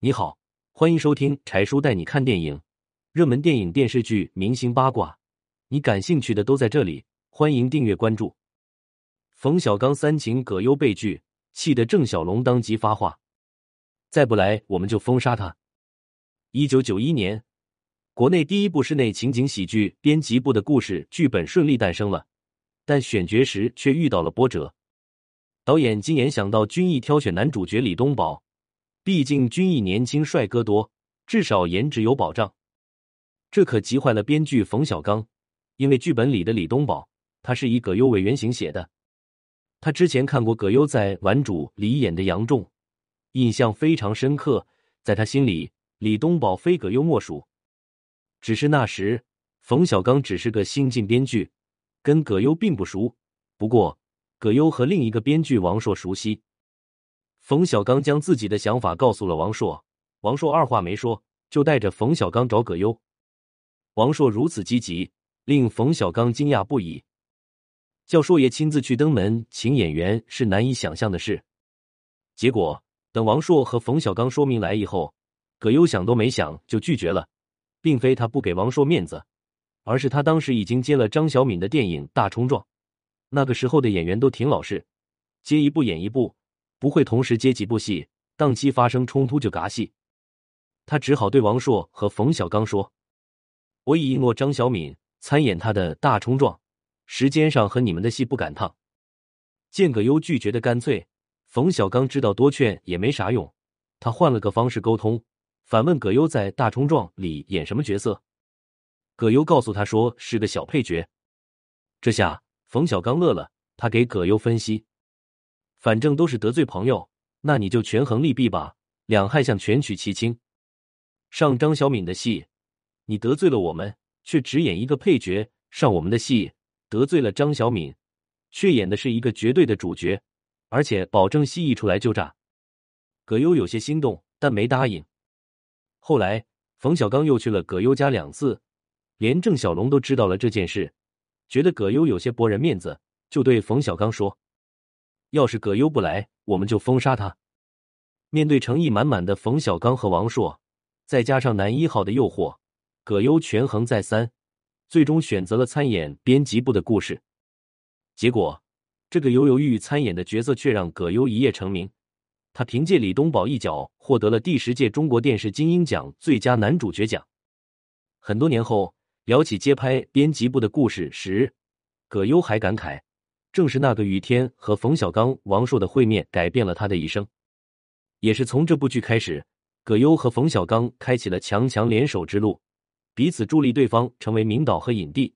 你好，欢迎收听柴叔带你看电影，热门电影、电视剧、明星八卦，你感兴趣的都在这里。欢迎订阅关注。冯小刚三请葛优被拒，气得郑晓龙当即发话：“再不来，我们就封杀他。”一九九一年，国内第一部室内情景喜剧编辑部的故事剧本顺利诞生了，但选角时却遇到了波折。导演金岩想到军艺挑选男主角李东宝，毕竟军艺年轻帅哥多，至少颜值有保障。这可急坏了编剧冯小刚，因为剧本里的李东宝，他是以葛优为原型写的。他之前看过葛优在《顽主》里演的杨仲，印象非常深刻，在他心里。李东宝非葛优莫属，只是那时冯小刚只是个新晋编剧，跟葛优并不熟。不过葛优和另一个编剧王朔熟悉，冯小刚将自己的想法告诉了王朔，王朔二话没说就带着冯小刚找葛优。王朔如此积极，令冯小刚惊讶不已。叫朔爷亲自去登门请演员是难以想象的事。结果等王朔和冯小刚说明来意后。葛优想都没想就拒绝了，并非他不给王朔面子，而是他当时已经接了张小敏的电影《大冲撞》，那个时候的演员都挺老实，接一部演一部，不会同时接几部戏，档期发生冲突就嘎戏。他只好对王朔和冯小刚说：“我已应诺张小敏参演他的大冲撞，时间上和你们的戏不赶趟。”见葛优拒绝的干脆，冯小刚知道多劝也没啥用，他换了个方式沟通。反问葛优在《大冲撞》里演什么角色？葛优告诉他说是个小配角。这下冯小刚乐了，他给葛优分析：反正都是得罪朋友，那你就权衡利弊吧，两害相权取其轻。上张小敏的戏，你得罪了我们，却只演一个配角；上我们的戏，得罪了张小敏，却演的是一个绝对的主角，而且保证戏一出来就炸。葛优有些心动，但没答应。后来，冯小刚又去了葛优家两次，连郑晓龙都知道了这件事，觉得葛优有些驳人面子，就对冯小刚说：“要是葛优不来，我们就封杀他。”面对诚意满满的冯小刚和王朔，再加上男一号的诱惑，葛优权衡再三，最终选择了参演编辑部的故事。结果，这个犹犹豫豫参演的角色却让葛优一夜成名。他凭借李东宝一角获得了第十届中国电视金鹰奖最佳男主角奖。很多年后聊起接拍编辑部的故事时，葛优还感慨：“正是那个雨天和冯小刚、王朔的会面，改变了他的一生。”也是从这部剧开始，葛优和冯小刚开启了强强联手之路，彼此助力对方成为名导和影帝。